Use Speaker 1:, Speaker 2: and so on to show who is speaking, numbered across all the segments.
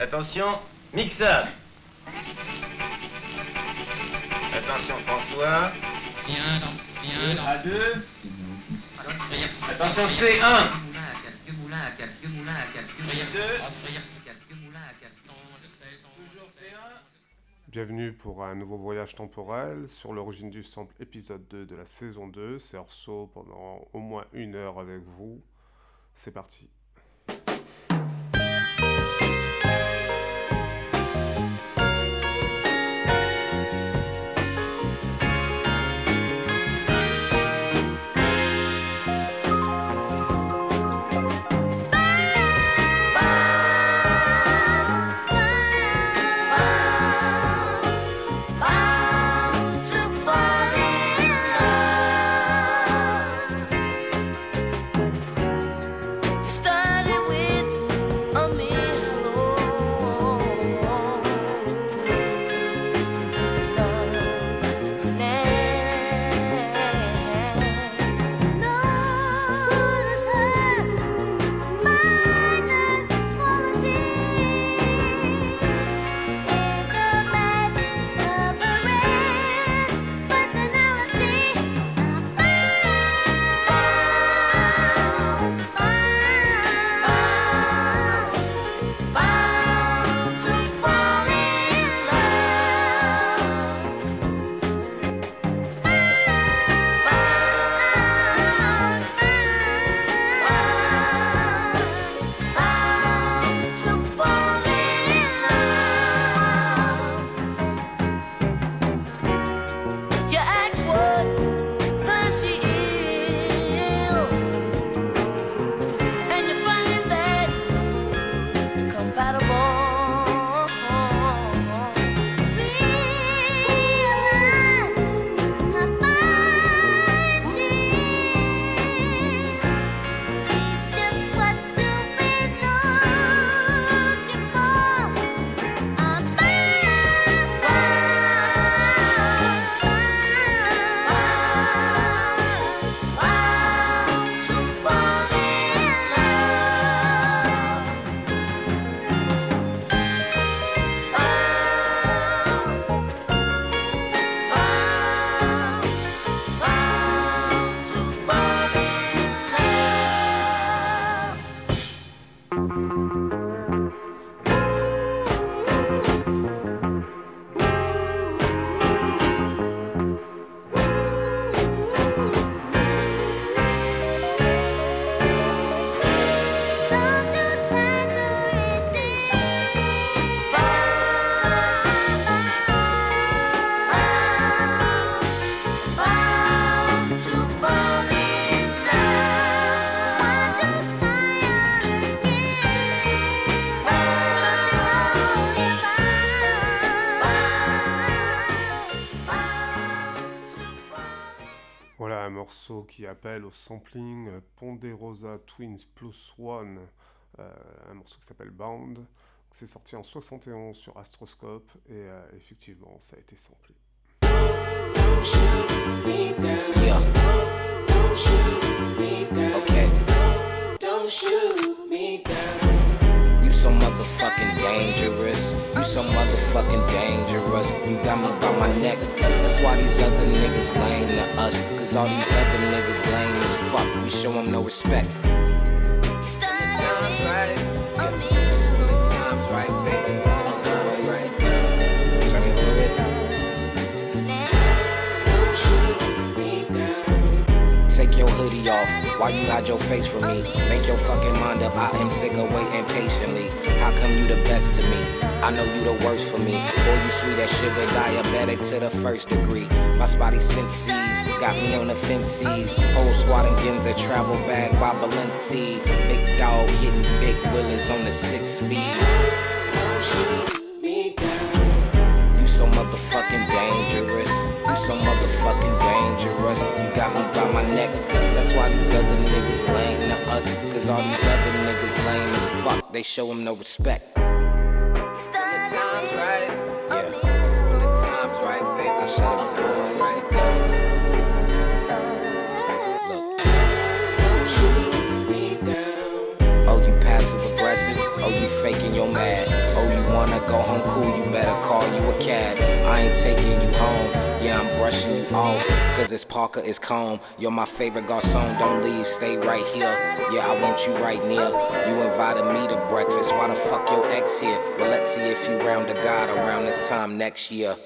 Speaker 1: attention, mixage. Attention François.
Speaker 2: Bien, non, bien, non.
Speaker 1: À deux.
Speaker 2: Rien.
Speaker 1: Attention C1.
Speaker 3: Quelques moulins à quelques moulins à quelques moulins à quelques
Speaker 1: Deux.
Speaker 3: quelques moulins à quelques
Speaker 1: Toujours C1.
Speaker 4: Bienvenue pour un nouveau voyage temporel sur l'origine du sample épisode 2 de la saison 2. C'est Orso pendant au moins une heure avec vous. C'est parti. Sampling Ponderosa Twins Plus One, euh, un morceau qui s'appelle Bound. C'est sorti en 71 sur Astroscope et euh, effectivement ça a été samplé.
Speaker 5: You so motherfucking dangerous. You so motherfucking dangerous. You got me by my neck. That's why these other niggas lame to us. Cause all these other niggas lame as fuck. We show them no respect. Time's right. Yeah. Hoodie off while you hide your face from me. Make your fucking mind up. I am sick of waiting patiently. How come you the best to me? I know you the worst for me. Boy, you sweet as sugar, diabetic to the first degree. My spotty senses got me on the fences. Whole squad and Ginza travel bag by Balenci. Big dog hitting big willies on the six speed. You so motherfucking dangerous. You so motherfucking dangerous. You got me by my neck. That's why these other niggas lame to us. Cause all these other niggas lame as fuck. They show them no respect. When the time's right. Yeah. When the time's right, baby. I shut up time right. Look. Don't shoot. Oh, you passive aggressive. Oh, you faking your mad. Oh, you wanna go home cool, you better call you a cab. I ain't taking you home, I'm brushing you off. Cause it's Parker, it's calm. You're my favorite garçon, don't leave, stay right here. Yeah, I want you right near. You invited me to breakfast, why the fuck your ex here? Well, let's see if you round to God around this time next year.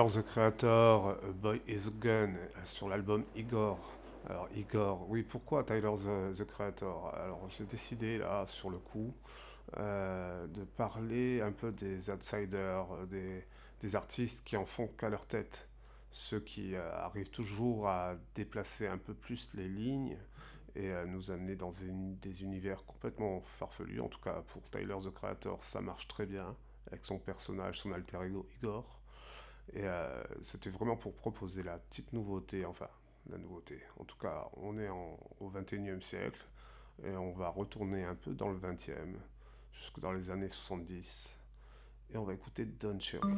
Speaker 6: Tyler the Creator, A Boy is a Gun, sur l'album Igor. Alors Igor, oui, pourquoi Tyler the, Creator? Alors j'ai décidé là, sur le coup, euh, de parler un peu des outsiders, des, artistes qui en font qu'à leur tête. Ceux qui euh, arrivent toujours à déplacer un peu plus les lignes et à nous amener dans des univers complètement farfelus. En tout cas, pour Tyler the Creator, ça marche très bien avec son personnage, son alter ego Igor. Et euh, c'était vraiment pour proposer la petite nouveauté, enfin, la nouveauté. En tout cas, on est au 21e siècle et on va retourner un peu dans le 20e, jusque dans les années 70. Et on va écouter Don Cherry.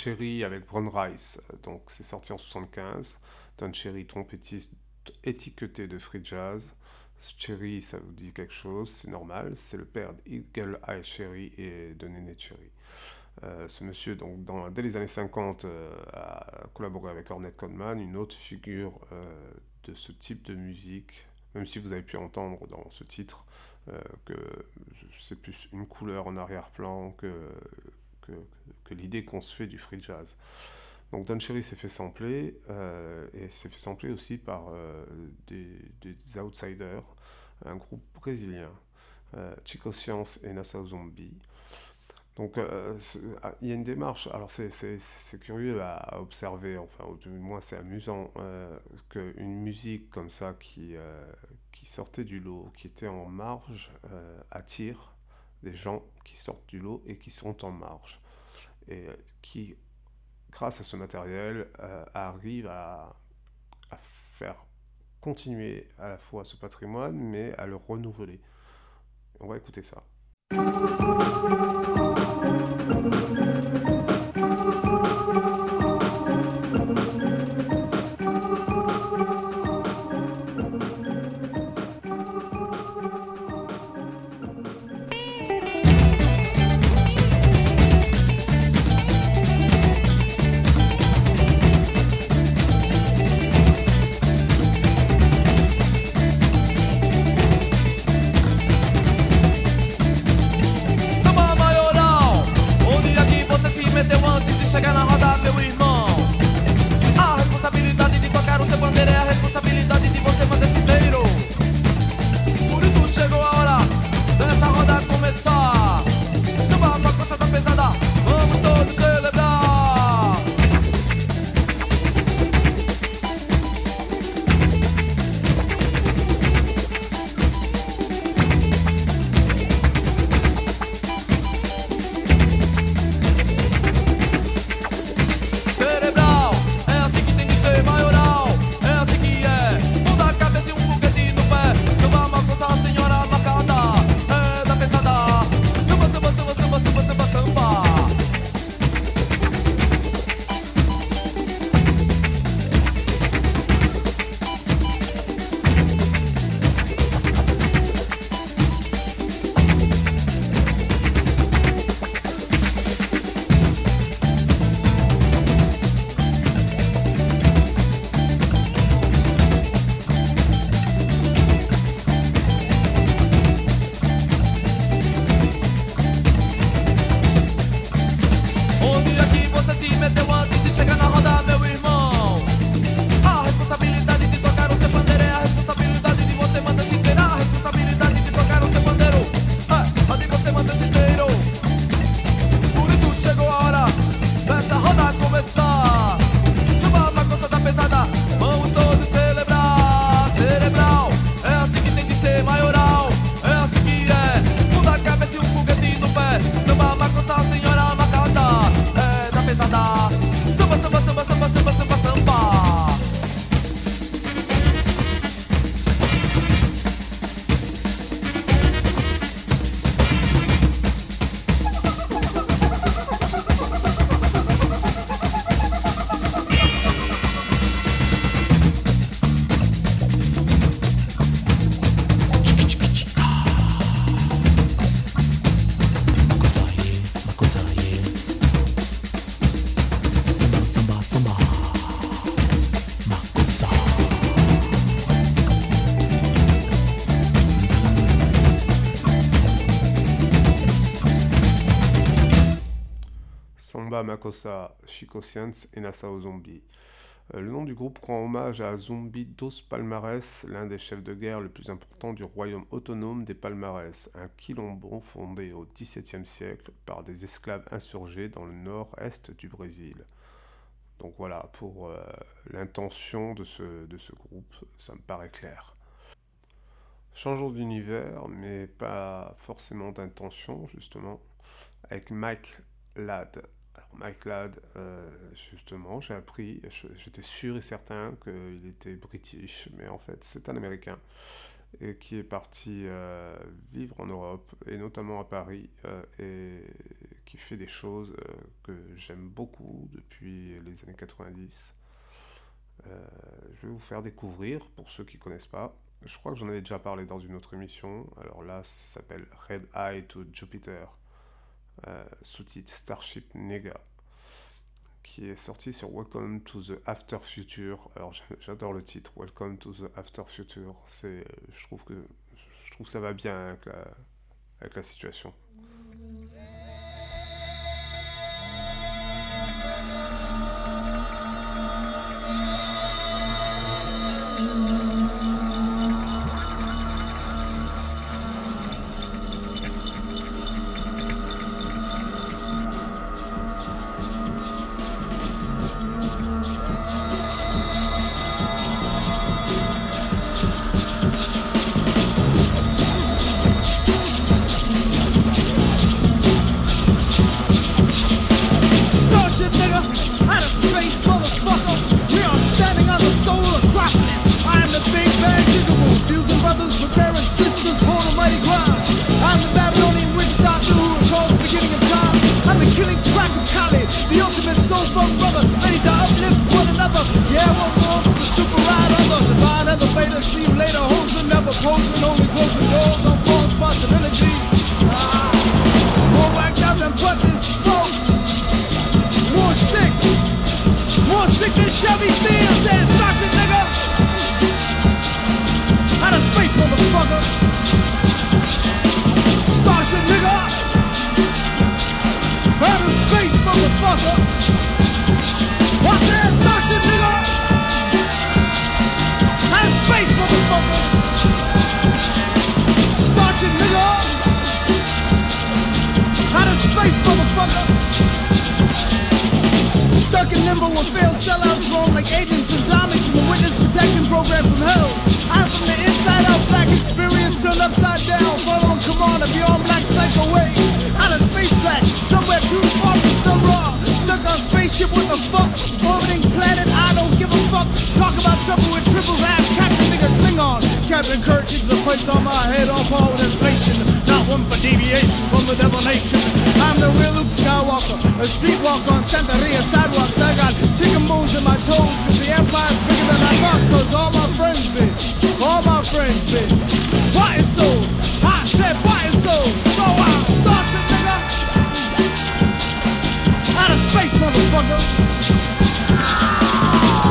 Speaker 6: Cherry avec Brown Rice, donc c'est sorti en 75. Don Cherry, trompettiste étiqueté de free jazz. Cherry, ça vous dit quelque chose, c'est normal, c'est le père d'Eagle Eye Cherry et de Nene Cherry. Euh, ce monsieur, donc, dès les années 50, euh, a collaboré avec Ornette Coleman, une autre figure euh, de ce type de musique, même si vous avez pu entendre dans ce titre que c'est plus une couleur en arrière-plan que, que, l'idée qu'on se fait du free jazz. Donc Don Cherry s'est fait sampler, euh, et s'est fait sampler aussi par euh, des, outsiders, un groupe brésilien, euh, Chico Science et Nassau Zombie. Donc ah, il y a une démarche, alors c'est- curieux à, observer, enfin du moins c'est amusant, qu'une musique comme ça qui, sortait du lot, qui était en marge, attire des gens qui sortent du lot et qui sont en marge. Et euh, qui, grâce à ce matériel, euh, arrive à, à faire continuer à la fois ce patrimoine, mais à le renouveler. On va écouter ça. Makossa, Chico Science et Nassau Zombie. Euh, le nom du groupe rend hommage à Zombie dos Palmares, l'un des chefs de guerre le plus important du royaume autonome des Palmares, un quilombo fondé au XVIIe siècle par des esclaves insurgés dans le nord-est du Brésil. Donc voilà, pour euh, l'intention de ce, de ce groupe, ça me paraît clair. Changeons d'univers, mais pas forcément d'intention, justement, avec Mike Ladd. Ladd, euh, justement, j'ai appris, j'étais sûr et certain qu'il était british, mais en fait, c'est un Américain qui est parti euh, vivre en Europe, et notamment à Paris, euh, et qui fait des choses euh, que j'aime beaucoup depuis les années 90. Euh, je vais vous faire découvrir, pour ceux qui ne connaissent pas, je crois que j'en avais déjà parlé dans une autre émission, alors là ça s'appelle Red Eye to Jupiter, sous-titre Starship Nega, qui est sorti sur Welcome to the After Future. Alors j'a- j'adore le titre, Welcome to the After Future, c'est, je trouve que je trouve ça va bien avec la, avec la situation.
Speaker 7: Motherfucker. Starship nigga. Of space, motherfucker. I said, Starship nigga. Out of space, motherfucker. Starship nigga. Out of space, motherfucker. Stuck in limbo with failed sellouts roam like agents and zombies from the witness protection program from hell. I'm from the inside out black experience turned upside down. Following command of on black psycho way. Out of space black, somewhere too far from sun raw. Stuck on spaceship with a fuck. Orbiting planet, I don't give a fuck. Talk about trouble with triples ass Captain nigga Klingon. Captain Kirk keeps the place on my head on par with inflation. Not one for deviation from the devil nation. I'm the real Luke Skywalker, a streetwalker on Santa Ria sidewalks. I got chicken bones in my toes, cause the empire's bigger than I thought, cause all my friends been, all my friends been. Why is so? I said, why is so? So out, start to nigga. Out of space, motherfucker.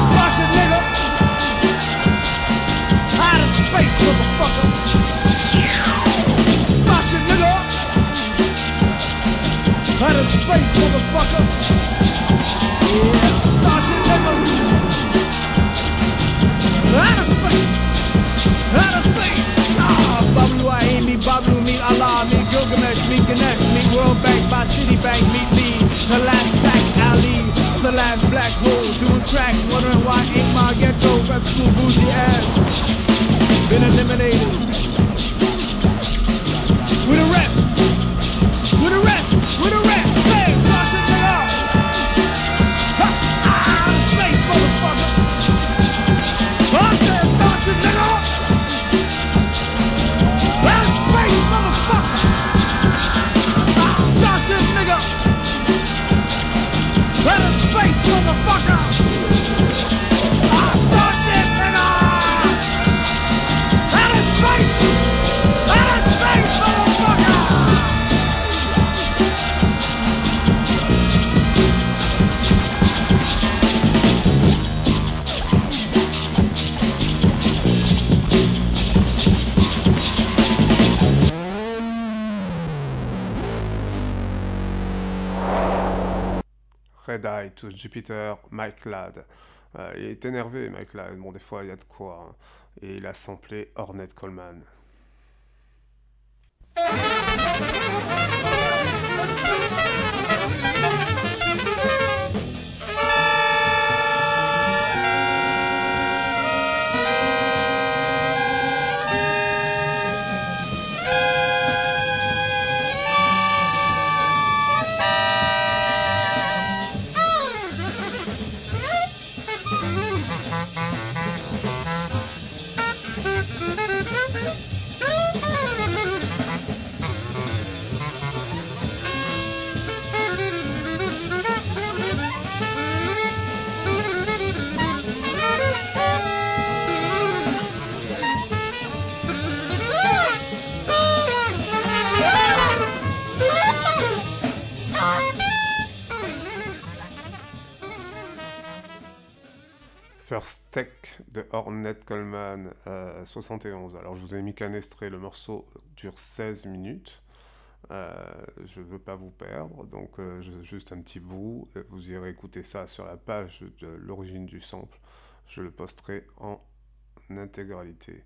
Speaker 7: Starship nigga. Out of space, motherfucker. Starship nigga. Out of space, motherfucker. Yeah, Starship nigga. Out of space. Out of space. Ah, I me, Babu, meet Allah, meet Gilgamesh, meet Ganesh, meet World Bank, by Citibank, me. The last pack alley, the last black hole, doing crack, wondering why ain't my ghetto rep school bougie ass been eliminated. With the rest,
Speaker 6: Red to Jupiter, Mike Ladd. Euh, il est énervé, Mike Ladd. Bon, des fois, il y a de quoi. hein. Et il a samplé Ornette Coleman. De Ornette Coleman, euh, 71. Alors je vous ai mis qu'un extrait, le morceau dure 16 minutes. Euh, je veux pas vous perdre, donc euh, juste un petit bout. Euh, Vous irez écouter ça sur la page de l'origine du sample. Je le posterai en intégralité.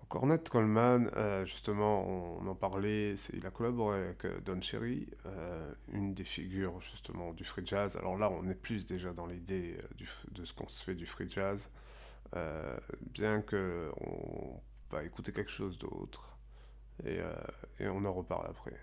Speaker 6: Donc Ornette Coleman, euh, justement, on, en parlait, il a collaboré avec euh, Don Cherry, euh, une des figures justement du free jazz. Alors là, on est plus déjà dans l'idée euh, de ce qu'on se fait du free jazz, euh, bien que on va écouter quelque chose d'autre et, euh, et on en reparle après.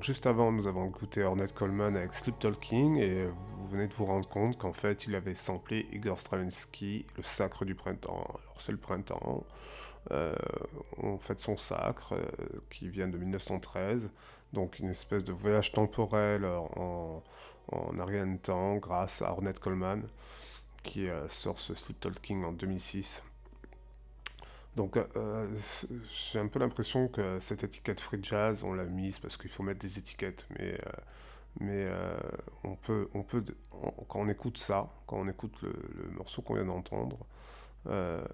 Speaker 6: Juste avant, nous avons écouté Ornette Coleman avec Sleep Talking et vous venez de vous rendre compte qu'en fait, il avait samplé Igor Stravinsky, le sacre du printemps. Alors c'est le printemps, euh, on son sacre euh, qui vient de 1913, donc une espèce de voyage temporel en, en de temps grâce à Ornette Coleman qui euh, sort ce Sleep Talking en 2006. Donc euh, j'ai un peu l'impression que cette étiquette free jazz, on l'a mise parce qu'il faut mettre des étiquettes, mais, euh, mais euh, on peut, on peut, quand on écoute ça, quand on écoute le, morceau qu'on vient d'entendre, euh,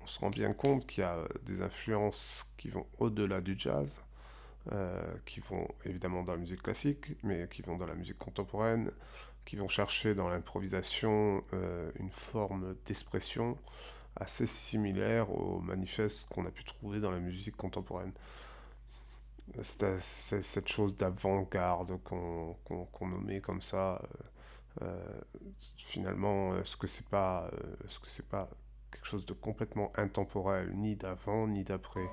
Speaker 6: on se rend bien compte qu'il y a des influences qui vont au-delà du jazz, euh, qui vont évidemment dans la musique classique, mais qui vont dans la musique contemporaine, qui vont chercher dans l'improvisation euh, une forme d'expression assez similaire aux manifestes qu'on a pu trouver dans la musique contemporaine. C'est cette chose d'avant-garde qu'on nommait comme ça. euh, euh, finalement, est-ce que c'est pas, euh, est-ce que c'est pas quelque chose de complètement intemporel, ni d'avant ni d'après?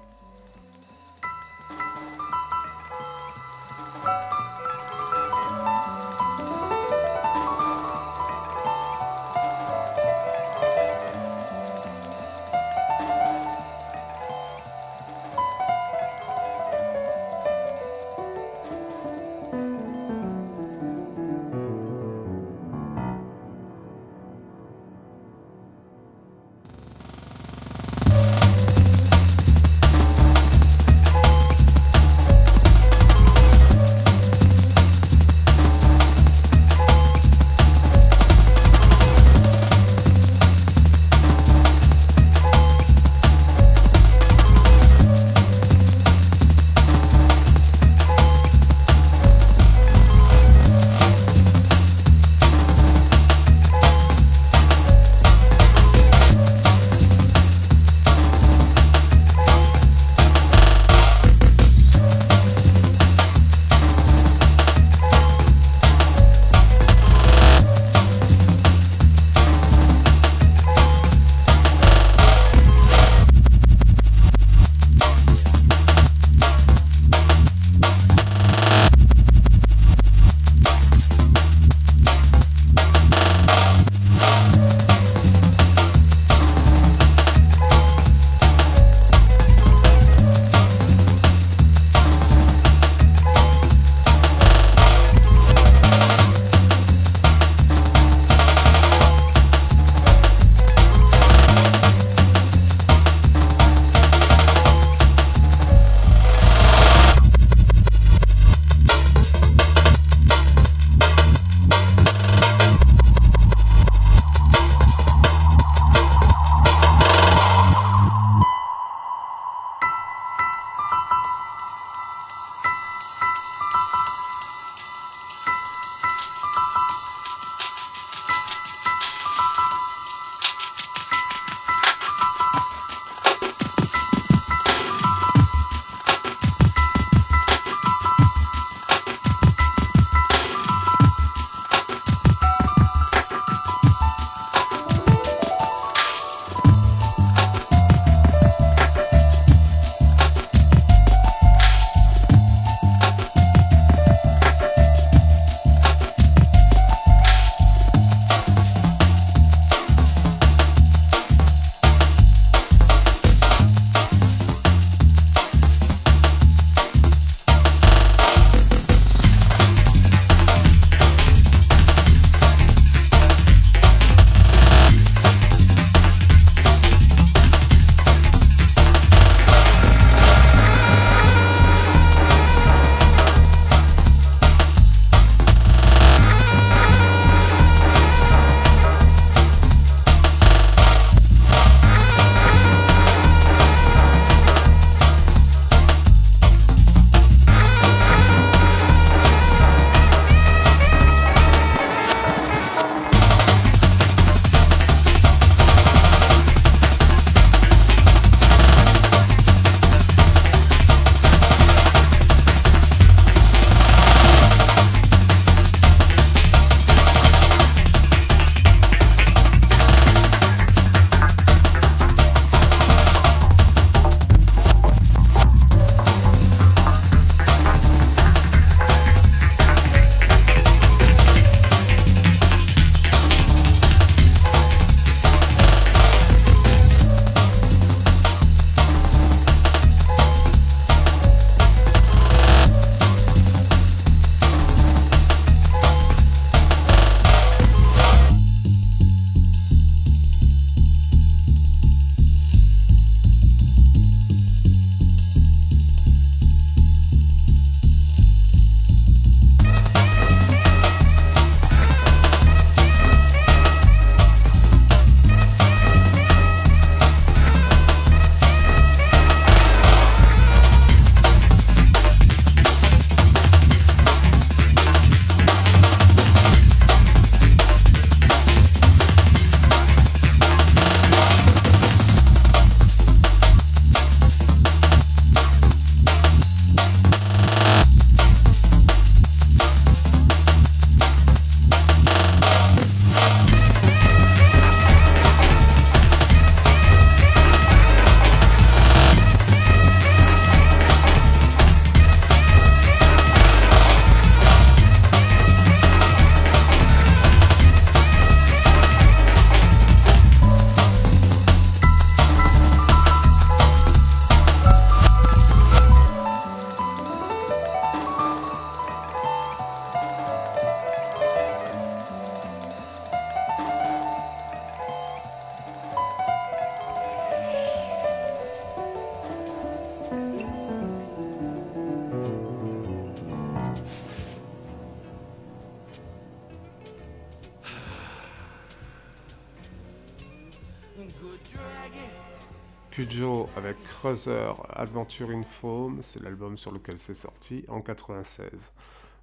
Speaker 6: Adventure in Foam, c'est l'album sur lequel c'est sorti en 96.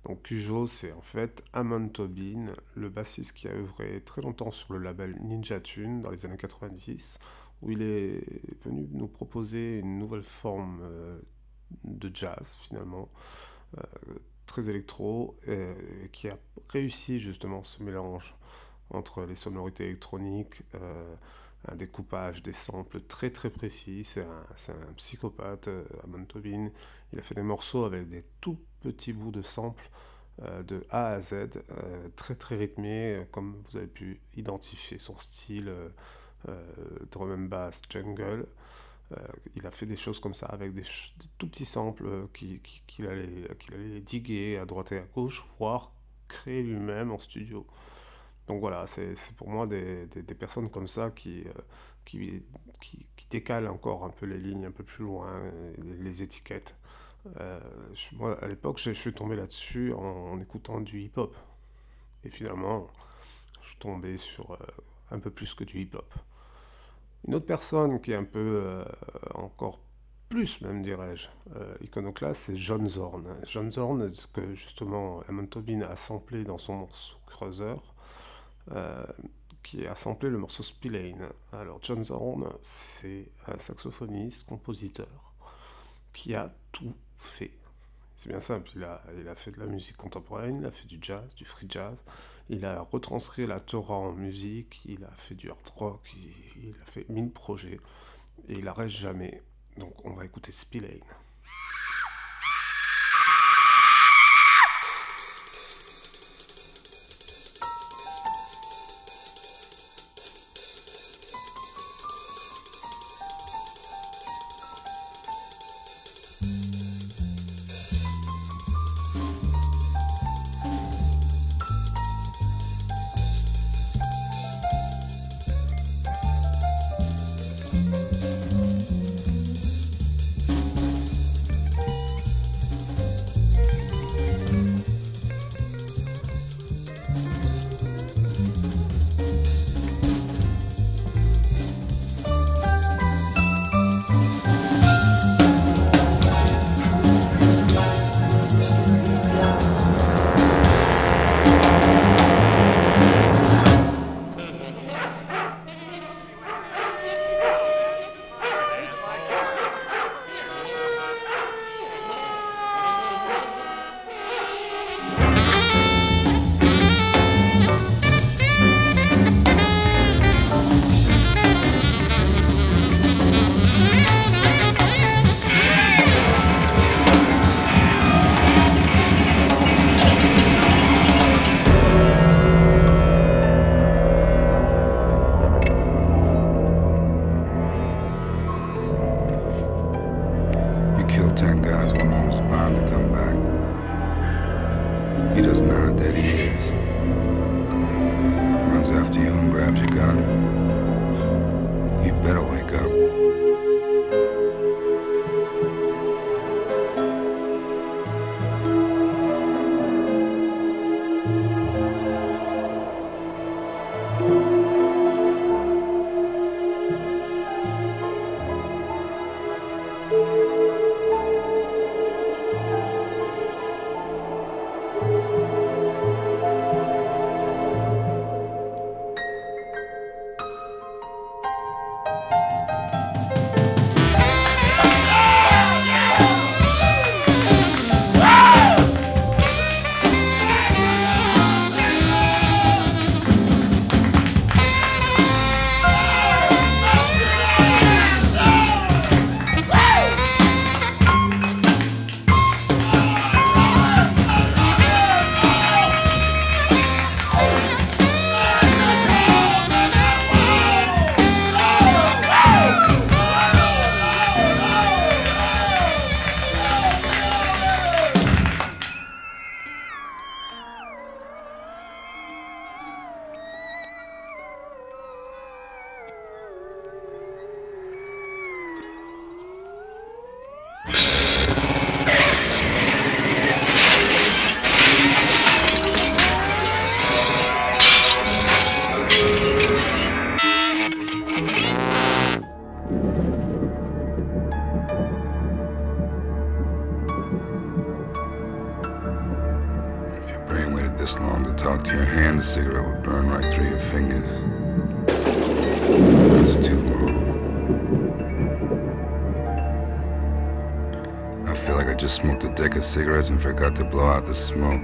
Speaker 6: Donc Cujo, c'est en fait Amon Tobin, le bassiste qui a œuvré très longtemps sur le label Ninja Tune dans les années 90, où il est venu nous proposer une nouvelle forme euh, de jazz finalement, euh, très électro, euh, qui a réussi justement ce mélange entre les sonorités électroniques, un découpage des samples très très précis. C'est un, psychopathe, euh, Amon. Il a fait des morceaux avec des tout petits bouts de samples euh, de A à Z, euh, très très rythmés, comme vous avez pu identifier son style euh, drum and bass jungle. Il a fait des choses comme ça avec des, tout petits samples qui- qui- qu'il allait, qu'il allait diguer à droite et à gauche, voire créer lui-même en studio. Donc voilà, c'est pour moi des, personnes comme ça qui, euh, qui, décalent encore un peu les lignes un peu plus loin, les, étiquettes. Euh, moi, à l'époque, je, suis tombé là-dessus en, écoutant du hip-hop. Et finalement, je suis tombé sur euh, un peu plus que du hip-hop. Une autre personne qui est un peu encore plus, même dirais-je, iconoclaste, c'est John Zorn. John Zorn, que justement Amon Tobin a samplé dans son morceau Cruiser, euh, qui a samplé le morceau Spillane. Alors John Zorn, c'est un saxophoniste, compositeur, qui a tout fait. C'est bien simple, il a, fait de la musique contemporaine, il a fait du jazz, du free jazz, il a retranscrit la Torah en musique, il a fait du hard rock, il, il a fait mille projets, et il arrête jamais. Donc on va écouter Spillane.
Speaker 8: Smoke.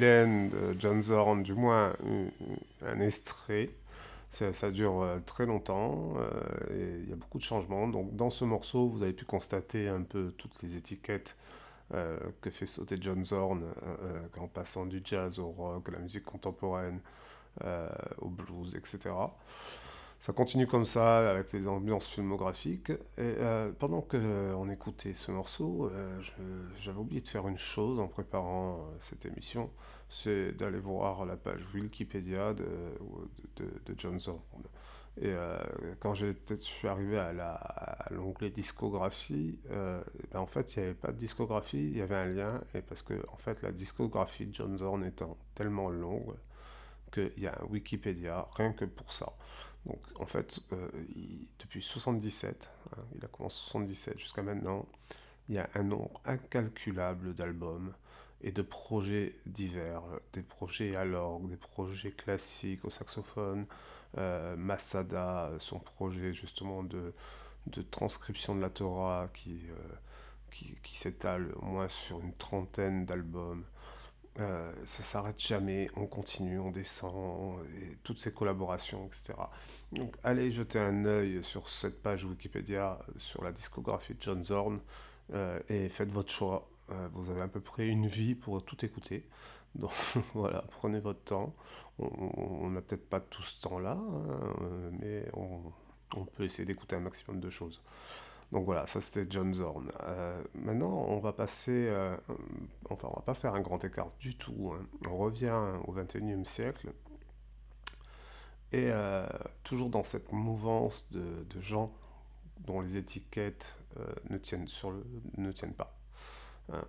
Speaker 6: De John Zorn, du moins un, extrait. Ça, dure euh, très longtemps euh, et il y a beaucoup de changements. Donc dans ce morceau, vous avez pu constater un peu toutes les étiquettes euh, que fait sauter John Zorn en passant du jazz au rock, à la musique contemporaine, au blues, etc. Ça continue comme ça avec les ambiances filmographiques. Et euh, pendant qu'on écoutait ce morceau, euh, j'avais oublié de faire une chose en préparant euh, cette émission, c'est d'aller voir la page Wikipédia de, de, de John Zorn. Et euh, quand je suis arrivé à l'onglet discographie, euh, ben en fait, il n'y avait pas de discographie, il y avait un lien, et parce que en fait, la discographie de John Zorn étant tellement longue qu'il y a un Wikipédia rien que pour ça. Donc en fait, euh, depuis 77, hein, il a commencé en 77 jusqu'à maintenant, il y a un nombre incalculable d'albums et de projets divers, euh, des projets à l'orgue, des projets classiques au saxophone, euh, Masada, son projet justement de, transcription de la Torah qui s'étale au moins sur une trentaine d'albums. Euh, ça s'arrête jamais, on continue, on descend, toutes ces collaborations, etc. Donc allez jeter un œil sur cette page Wikipédia, sur la discographie de John Zorn, euh, et faites votre choix. Euh, vous avez à peu près une vie pour tout écouter. Donc voilà, prenez votre temps. On- n'a peut-être pas tout ce temps-là, hein, mais on peut essayer d'écouter un maximum de choses. Donc voilà, ça c'était John Zorn. Euh, maintenant, on va passer, euh, enfin, on va pas faire un grand écart du tout. hein. On revient au 21e siècle. Et euh, toujours dans cette mouvance de, gens dont les étiquettes ne tiennent, sur le, ne tiennent pas. Hein,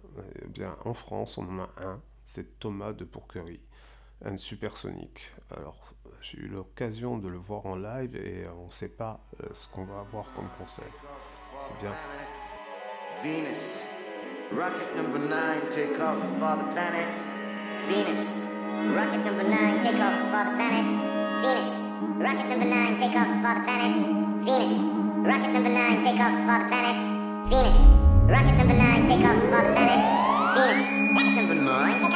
Speaker 6: eh bien, en France, on en a un, c'est Thomas de Pourquerie, un supersonique. Alors, j'ai eu l'occasion de le voir en live et on ne sait pas ce qu'on va avoir comme concert. C'est bien.
Speaker 9: Venus. Rocket number 9, take off for the planet.
Speaker 4: Venus. Rocket number 9, take off for the planet. Venus. Rocket number 9, take off for the planet. Venus. Rocket number 9, take off for the planet. Venus. Rocket number 9, take off for the planet. Venus. Rocket number
Speaker 6: 9,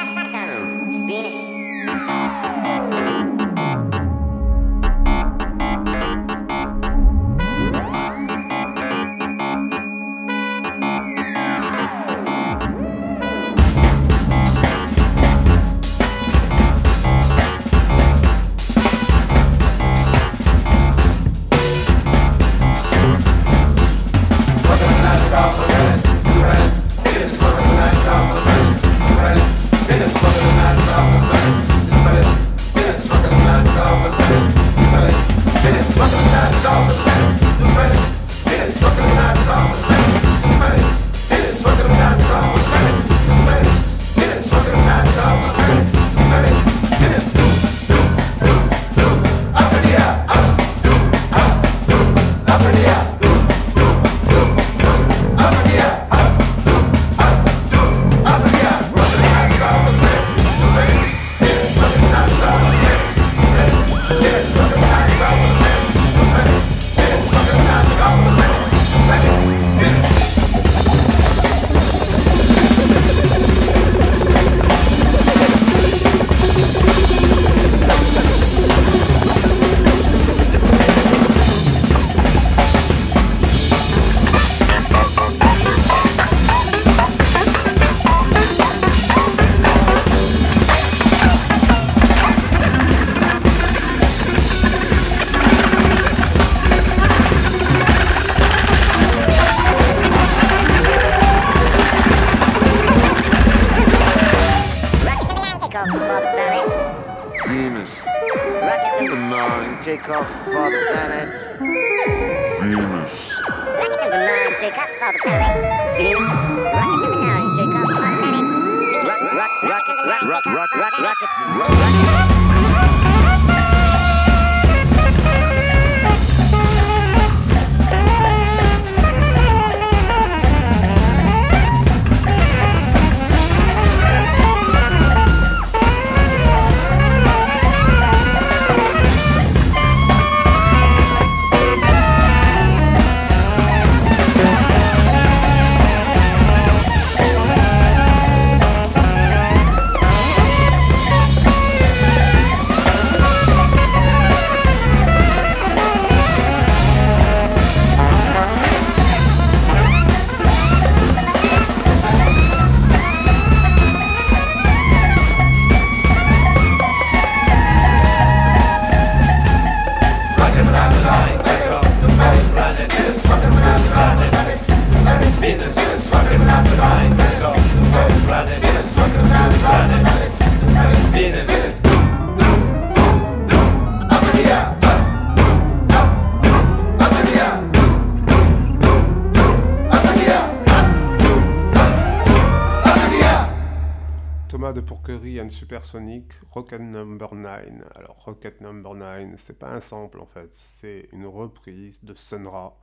Speaker 6: and Supersonic, Rocket Number 9. Alors, Rocket Number 9, c'est pas un sample en fait, c'est une reprise de Sun Ra.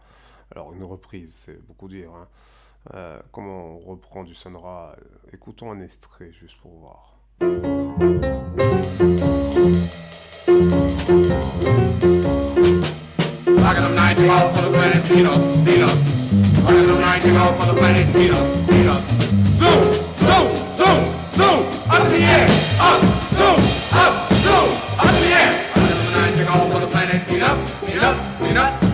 Speaker 6: Alors, une reprise, c'est beaucoup dire. hein. Euh, comment on reprend du Sun Ra Écoutons un extrait juste pour voir.
Speaker 7: Zoom, zoom, zoom, zoom, Rocket number nine, take off for the planet Venus, Venus, Venus.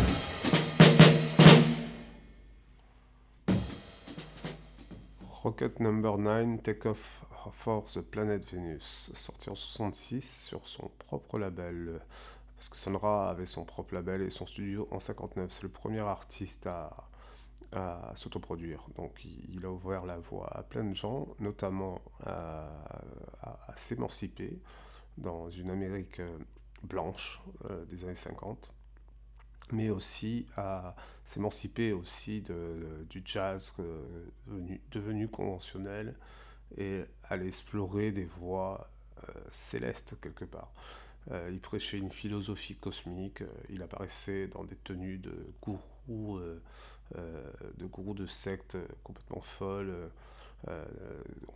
Speaker 6: Rocket Number 9, Take Off for the Planet Venus, sorti en 66 sur son propre label. Parce que Sun Ra avait son propre label et son studio en 59. C'est le premier artiste à, à s'autoproduire. Donc il, a ouvert la voie à plein de gens, notamment à, s'émanciper dans une Amérique euh, blanche euh, des années 50 mais aussi à s'émanciper aussi de, du jazz euh, devenu, conventionnel et à explorer des voies célestes quelque part. Il prêchait une philosophie cosmique, il apparaissait dans des tenues de euh, de gourous de sectes euh, complètement folles. euh,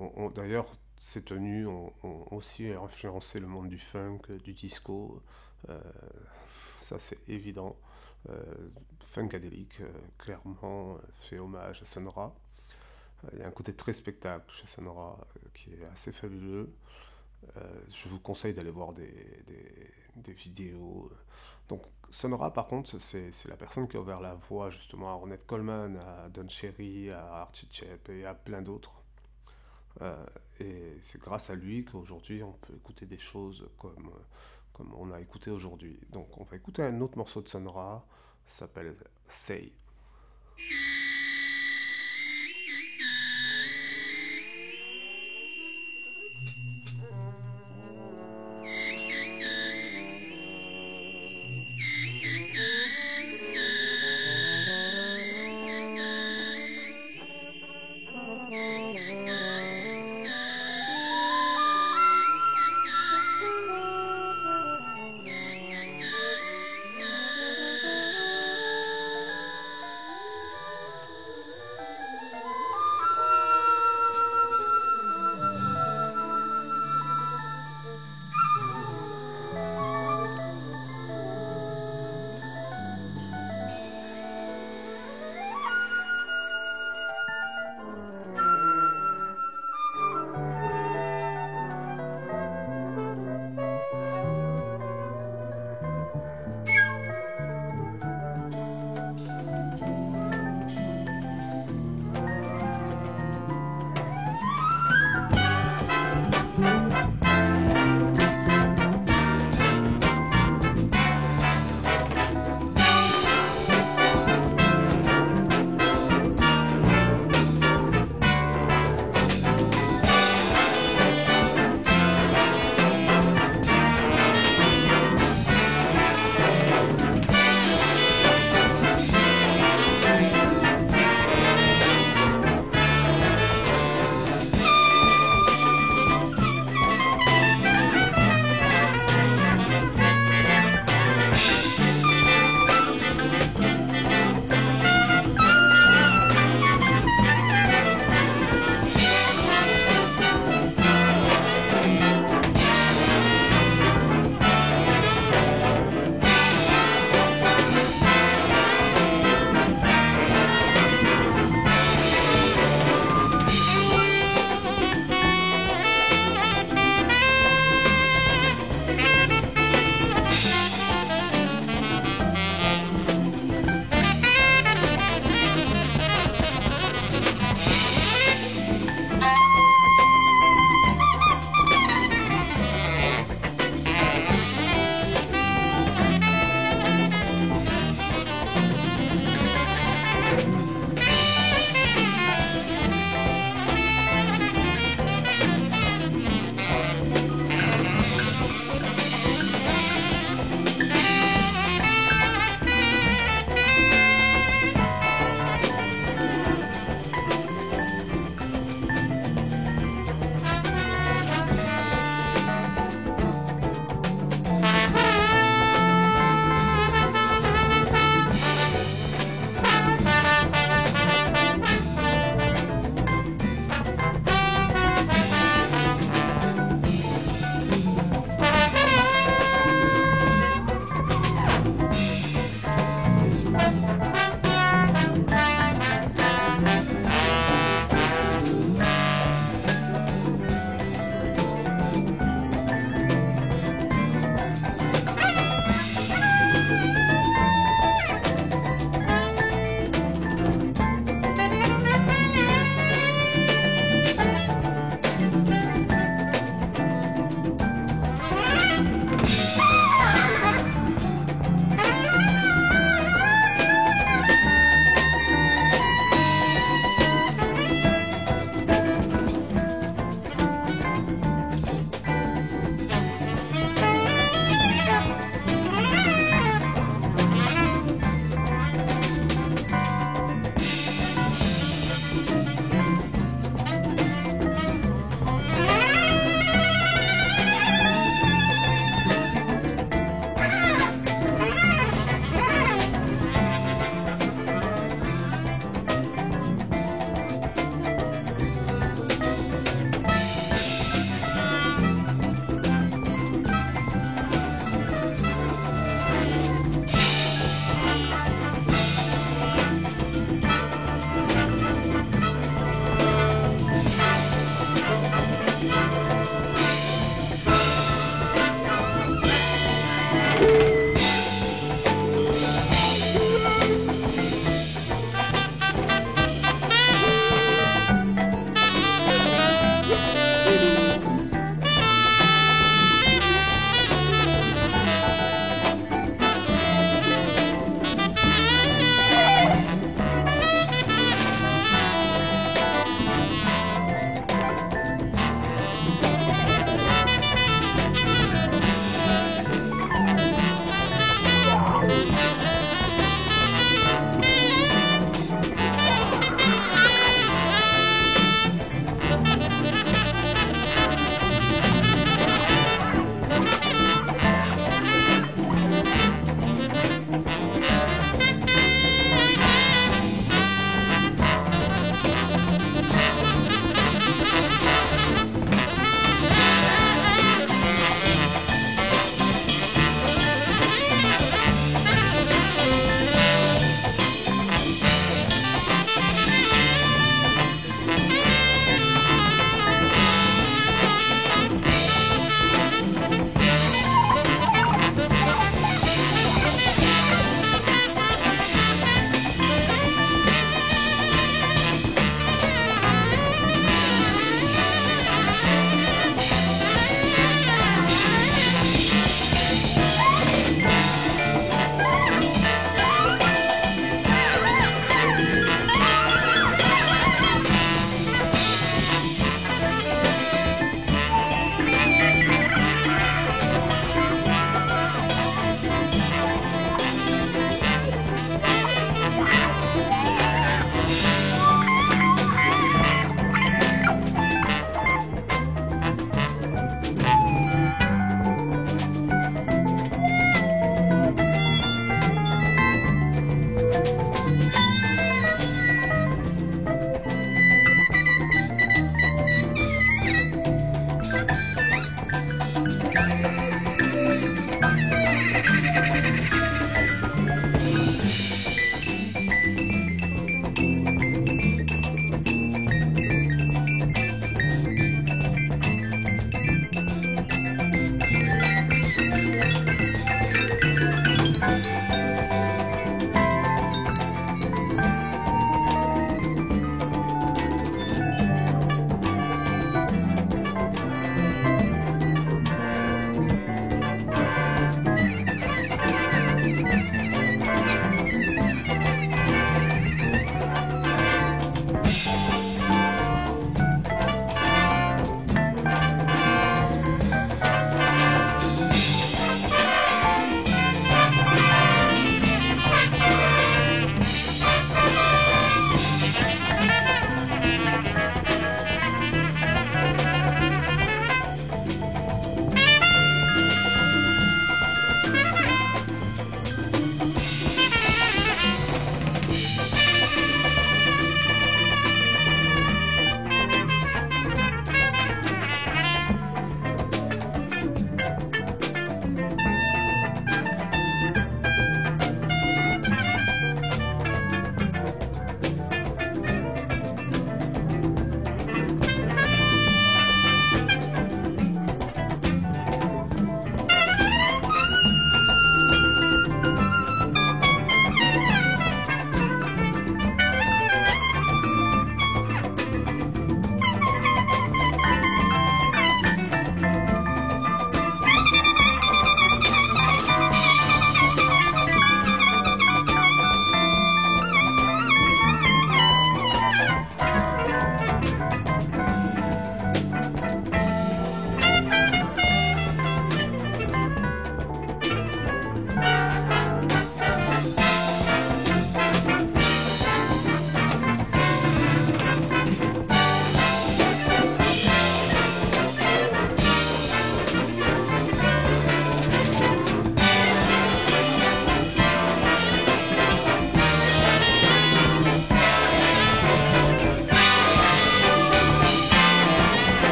Speaker 6: euh, D'ailleurs, ces tenues ont, aussi influencé le monde du funk, du disco. euh, ça, c'est évident. Euh, Funkadelic, euh, clairement, euh, fait hommage à Sun Ra. Euh, Il y a un côté très spectacle chez Sun Ra euh, qui est assez fabuleux. Euh, je vous conseille d'aller voir des vidéos. Donc, Sun Ra, par contre, c'est la personne qui a ouvert la voie justement à Ornette Coleman, à Don Cherry, à Archie Chep et à plein d'autres. Euh, et c'est grâce à lui qu'aujourd'hui on peut écouter des choses comme, euh, comme on a écouté aujourd'hui. Donc on va écouter un autre morceau de Sun Ra, ça s'appelle Say.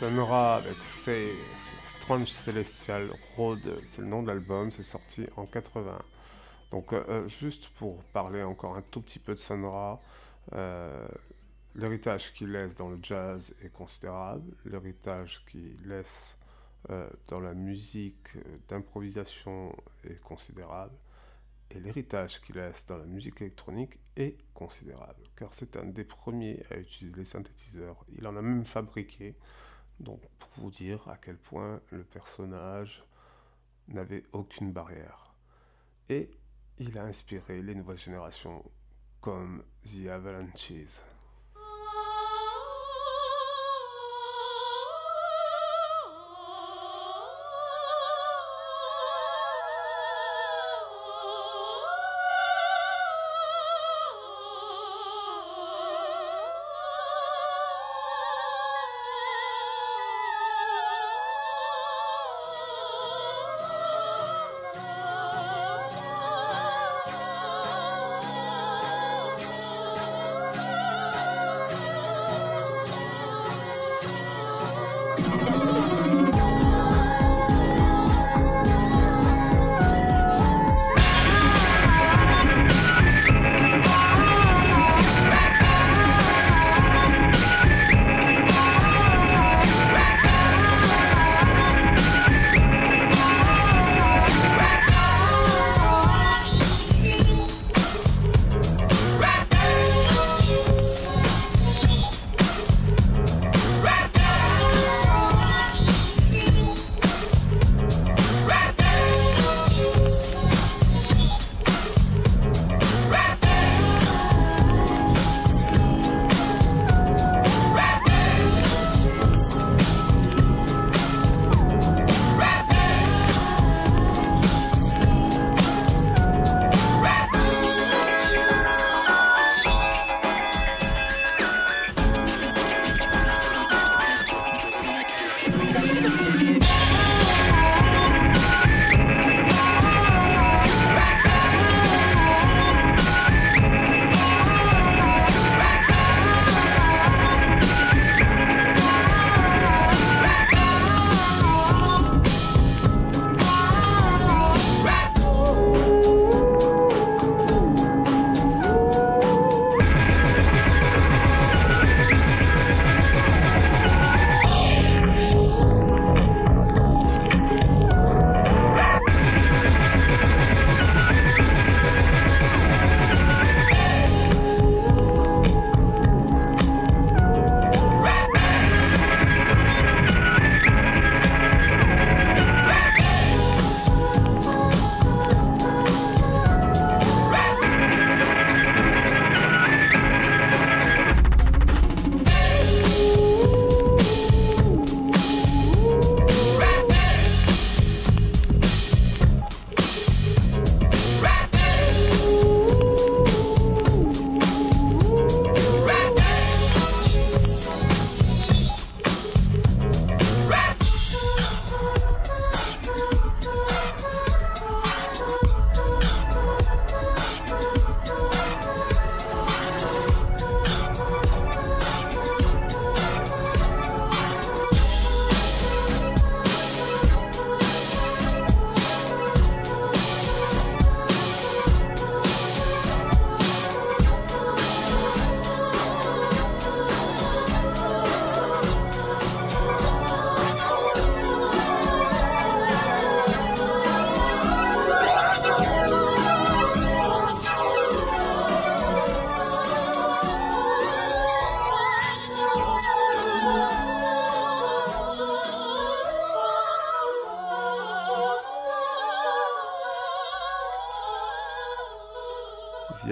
Speaker 6: Sun Ra avec Strange Celestial Road, c'est le nom de l'album, c'est sorti en 80. Donc euh, euh, juste pour parler encore un tout petit peu de Sun Ra, euh, l'héritage qu'il laisse dans le jazz est considérable, l'héritage qu'il laisse dans la musique d'improvisation est considérable, et l'héritage qu'il laisse dans la musique électronique est considérable, car c'est un des premiers à utiliser les synthétiseurs. Il en a même fabriqué, donc pour vous dire à quel point le personnage n'avait aucune barrière. Et il a inspiré les nouvelles générations comme The Avalanches.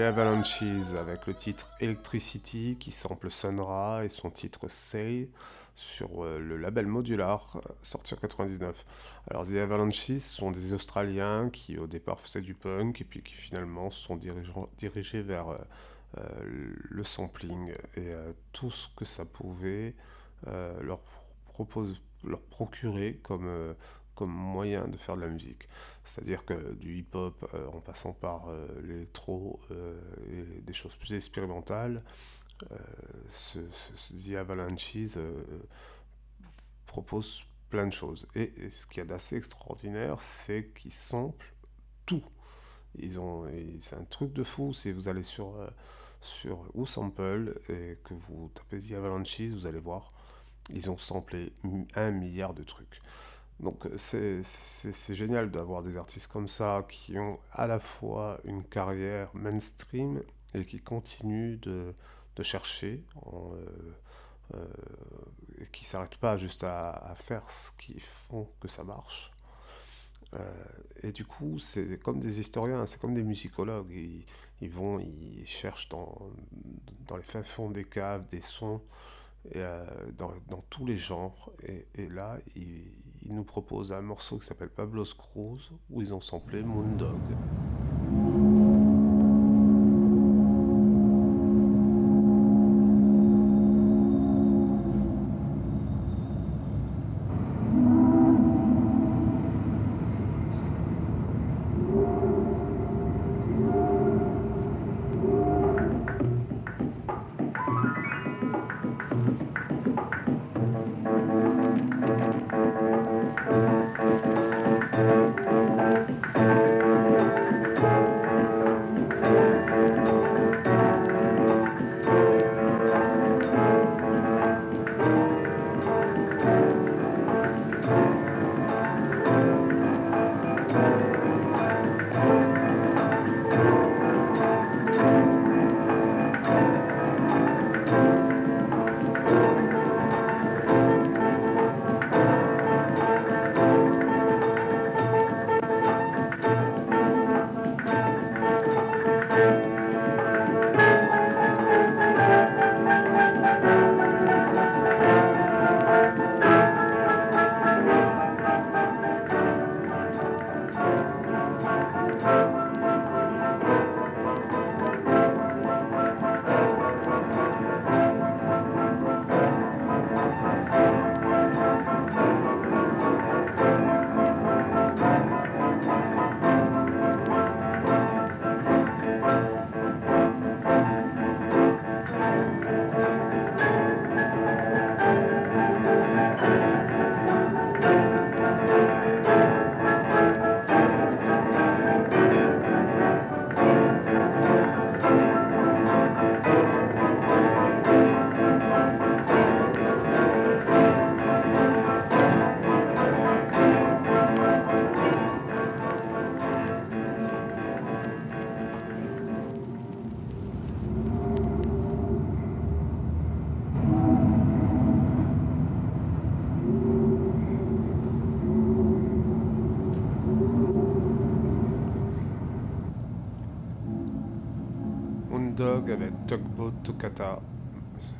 Speaker 6: Avalanches avec le titre Electricity qui sample Sunra et son titre Say sur euh, le label Modular euh, sorti en 99. Alors The Avalanches sont des Australiens qui au départ faisaient du punk et puis qui finalement se sont dirigés vers euh, le sampling et tout ce que ça pouvait leur, leur procurer comme comme moyen de faire de la musique. C'est-à-dire que du hip-hop euh, en passant par euh, l'électro euh, et des choses plus expérimentales, ce, The Avalanches propose plein de choses. Et, ce qu'il y a d'assez extraordinaire, c'est qu'ils samplent tout. Ils ont, c'est un truc de fou. Si vous allez sur, euh, sur Sample et que vous tapez The Avalanches, vous allez voir, ils ont samplé un milliard de trucs. Donc c'est génial d'avoir des artistes comme ça qui ont à la fois une carrière mainstream et qui continuent de, de chercher euh, euh, et qui s'arrêtent pas juste à, à faire ce qui font que ça marche. Euh, et du coup, c'est comme des historiens, c'est comme des musicologues. Ils, ils vont, ils cherchent dans, dans les fins fonds des caves des sons, dans, dans tous les genres. Et, et là, ils, ils nous proposent un morceau qui s'appelle Pablo's Cruise, où ils ont samplé. Moondog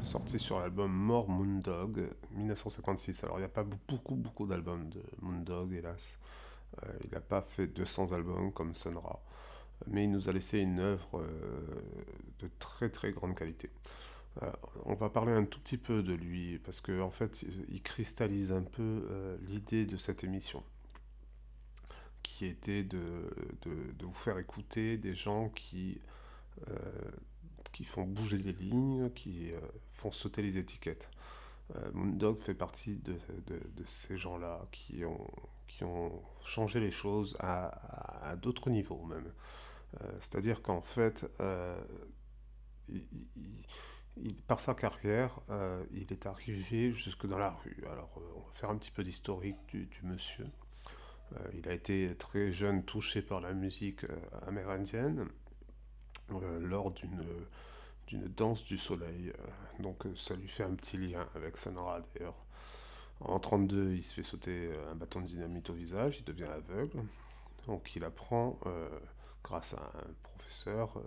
Speaker 6: Sorti sur l'album More Moondog 1956. Alors il n'y a pas beaucoup beaucoup d'albums de Moondog, hélas. Euh, il n'a pas fait 200 albums comme Sonra, mais il nous a laissé une œuvre euh, de très très grande qualité. Euh, on va parler un tout petit peu de lui parce qu'en en fait il cristallise un peu l'idée de cette émission qui était de, vous faire écouter des gens qui qui font bouger les lignes, qui euh, font sauter les étiquettes. Euh, Moondog fait partie de, de- ces gens-là qui ont, qui ont changé les choses à, d'autres niveaux même. Euh, C'est-à-dire qu'en fait, euh, par sa carrière, il est arrivé jusque dans la rue. Alors, on va faire un petit peu d'historique du, du monsieur. Il a été très jeune touché par la musique amérindienne lors d'une danse du soleil. Euh, donc euh, ça lui fait un petit lien avec Sonora d'ailleurs. En 32, il se fait sauter euh, un bâton de dynamite au visage, il devient aveugle. Donc il apprend, euh, grâce à un professeur, euh,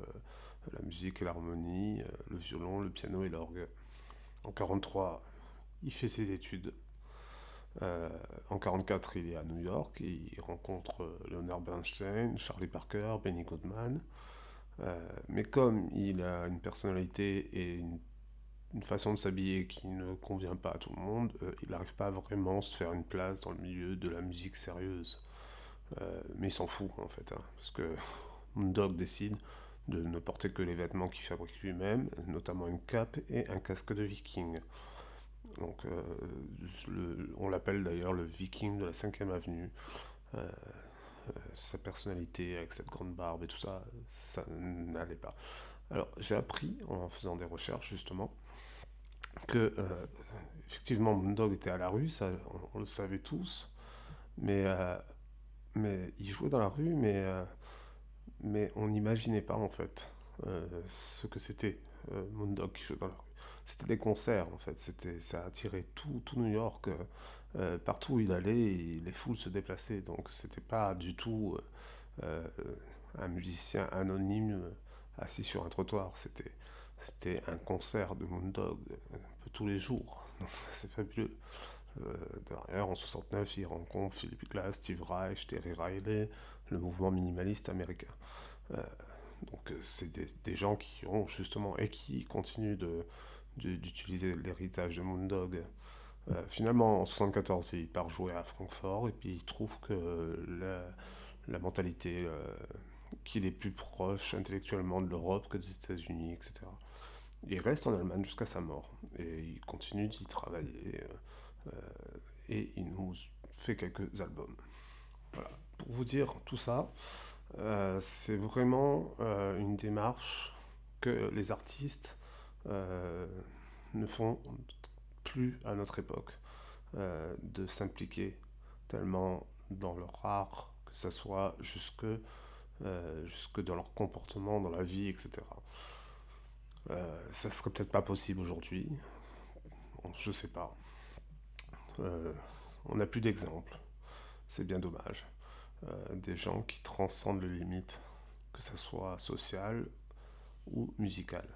Speaker 6: la musique et l'harmonie, euh, le violon, le piano et l'orgue. En 43, il fait ses études. Euh, en 44, il est à New York et il rencontre euh, Leonard Bernstein, Charlie Parker, Benny Goodman. Euh, mais comme il a une personnalité et une, façon de s'habiller qui ne convient pas à tout le monde, euh, il n'arrive pas à vraiment se faire une place dans le milieu de la musique sérieuse. Euh, mais il s'en fout en fait, hein, parce que Moondog décide de ne porter que les vêtements qu'il fabrique lui-même, notamment une cape et un casque de viking. Donc, on l'appelle d'ailleurs le viking de la 5ème avenue. Sa personnalité avec cette grande barbe et tout ça, ça n'allait pas. Alors, j'ai appris en faisant des recherches justement que euh, effectivement Moondog était à la rue, ça on, le savait tous, mais, euh, mais il jouait dans la rue, mais, euh, mais on n'imaginait pas en fait euh, ce que c'était euh, Moondog qui jouait dans la rue. C'était des concerts en fait, c'était, ça attirait tout, tout New York, euh, partout où il allait, les foules se déplaçaient, donc c'était pas du tout euh, euh, un musicien anonyme assis sur un trottoir, c'était, c'était un concert de Moondog un peu tous les jours, c'est fabuleux. D'ailleurs, en 69, il rencontre Philip Glass, Steve Reich, Terry Riley, le mouvement minimaliste américain. Donc, c'est des, des gens qui ont justement et qui continuent d'utiliser l'héritage de Moondog. Euh, finalement, en 74, il part jouer à Francfort et puis il trouve que la, mentalité, euh, qu'il est plus proche intellectuellement de l'Europe que des États-Unis, etc. Il reste en Allemagne jusqu'à sa mort et il continue d'y travailler euh, et il nous fait quelques albums. Voilà. Pour vous dire tout ça, c'est vraiment une démarche que les artistes ne font plus à notre époque, euh, de s'impliquer tellement dans leur art, que ça soit jusque, euh, dans leur comportement, dans la vie, etc. Euh, ça serait peut-être pas possible aujourd'hui, je sais pas. Euh, on n'a plus d'exemples, c'est bien dommage. Des gens qui transcendent les limites, que ça soit social ou musical.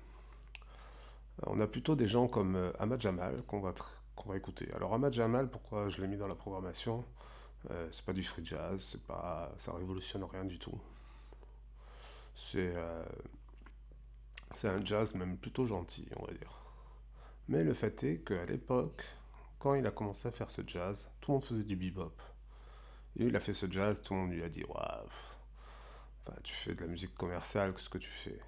Speaker 6: Euh, On a plutôt des gens comme euh, Ahmad Jamal qu'on va, qu'on va écouter. Alors Ahmad Jamal, pourquoi je l'ai mis dans la programmation? Euh, C'est pas du free jazz, c'est pas, ça révolutionne rien du tout. C'est un jazz même plutôt gentil, on va dire. Mais le fait est qu'à l'époque, quand il a commencé à faire ce jazz, tout le monde faisait du bebop. Et il a fait ce jazz, tout le monde lui a dit Waouh, enfin, tu fais de la musique commerciale, qu'est-ce que tu fais?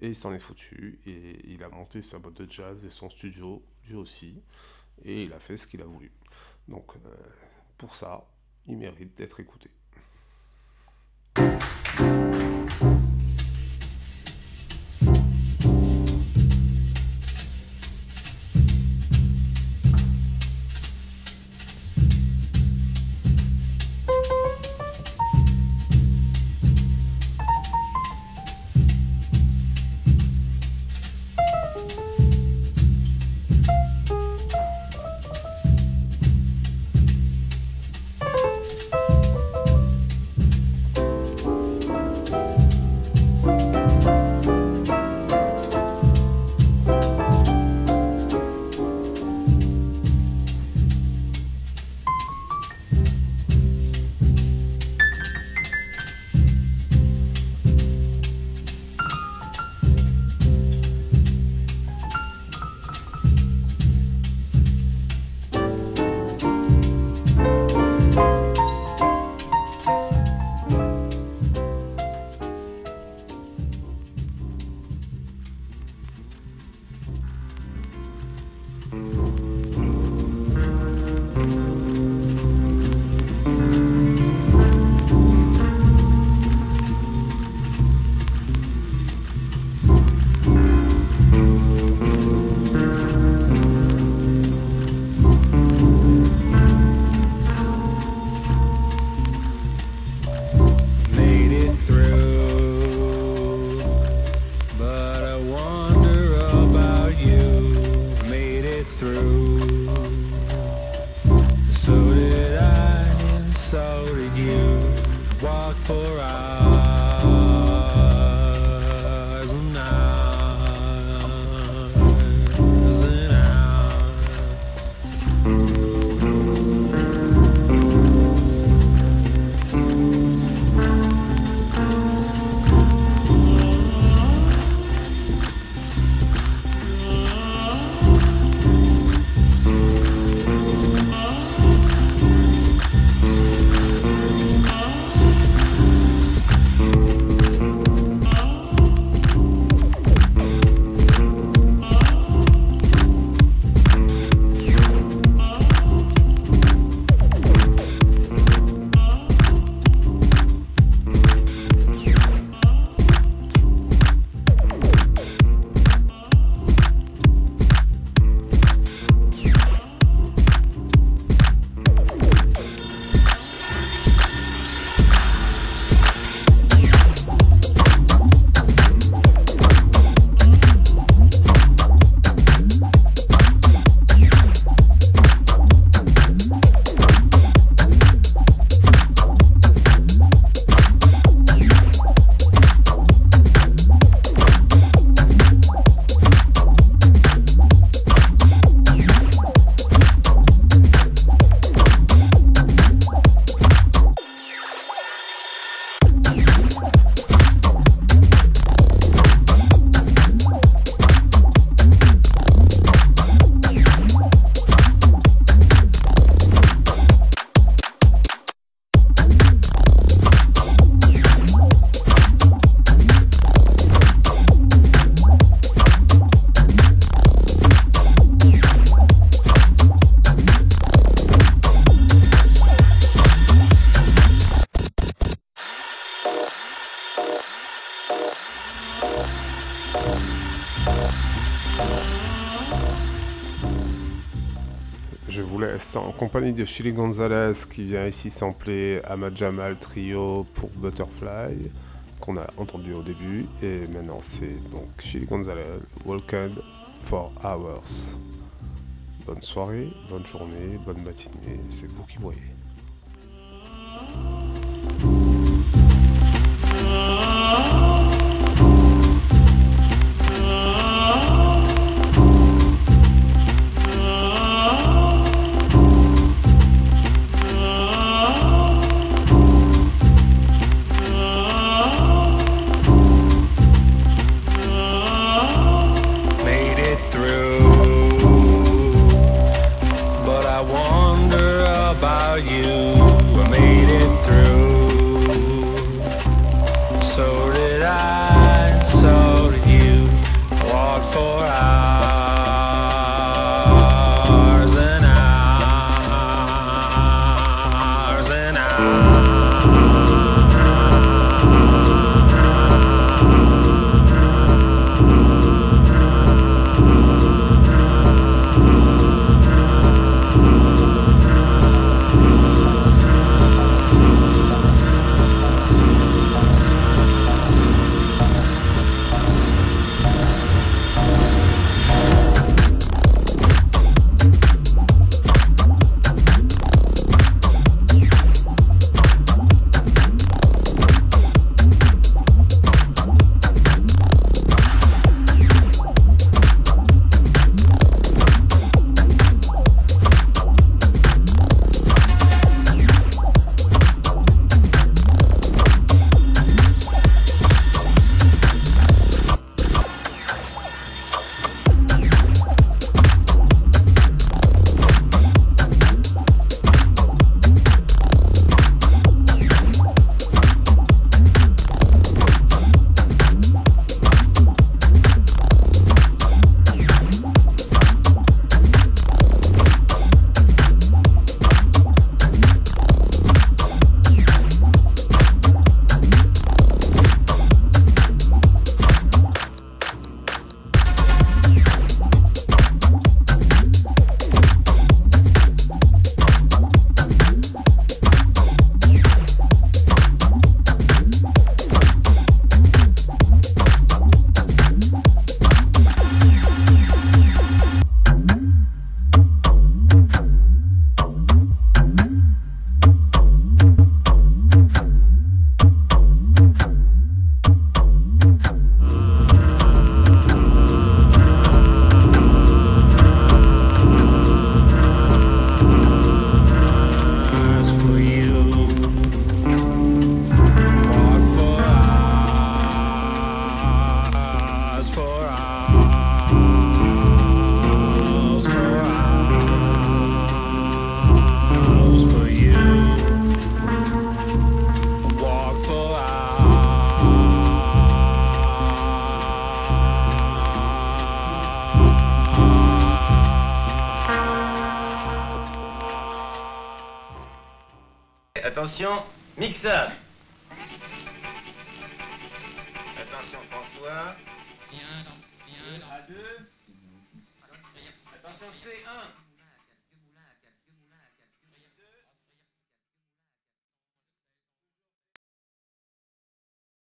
Speaker 6: Et il s'en est foutu, et il a monté sa boîte de jazz et son studio, lui aussi, et il a fait ce qu'il a voulu. Donc, euh, pour ça, il mérite d'être écouté.
Speaker 10: Compagnie de Chili Gonzalez qui vient ici sampler Ahmad Jamal Trio pour Butterfly qu'on a entendu au début et maintenant c'est donc Chili Gonzalez Walked for Hours. Bonne soirée, bonne journée, bonne matinée, c'est vous qui voyez.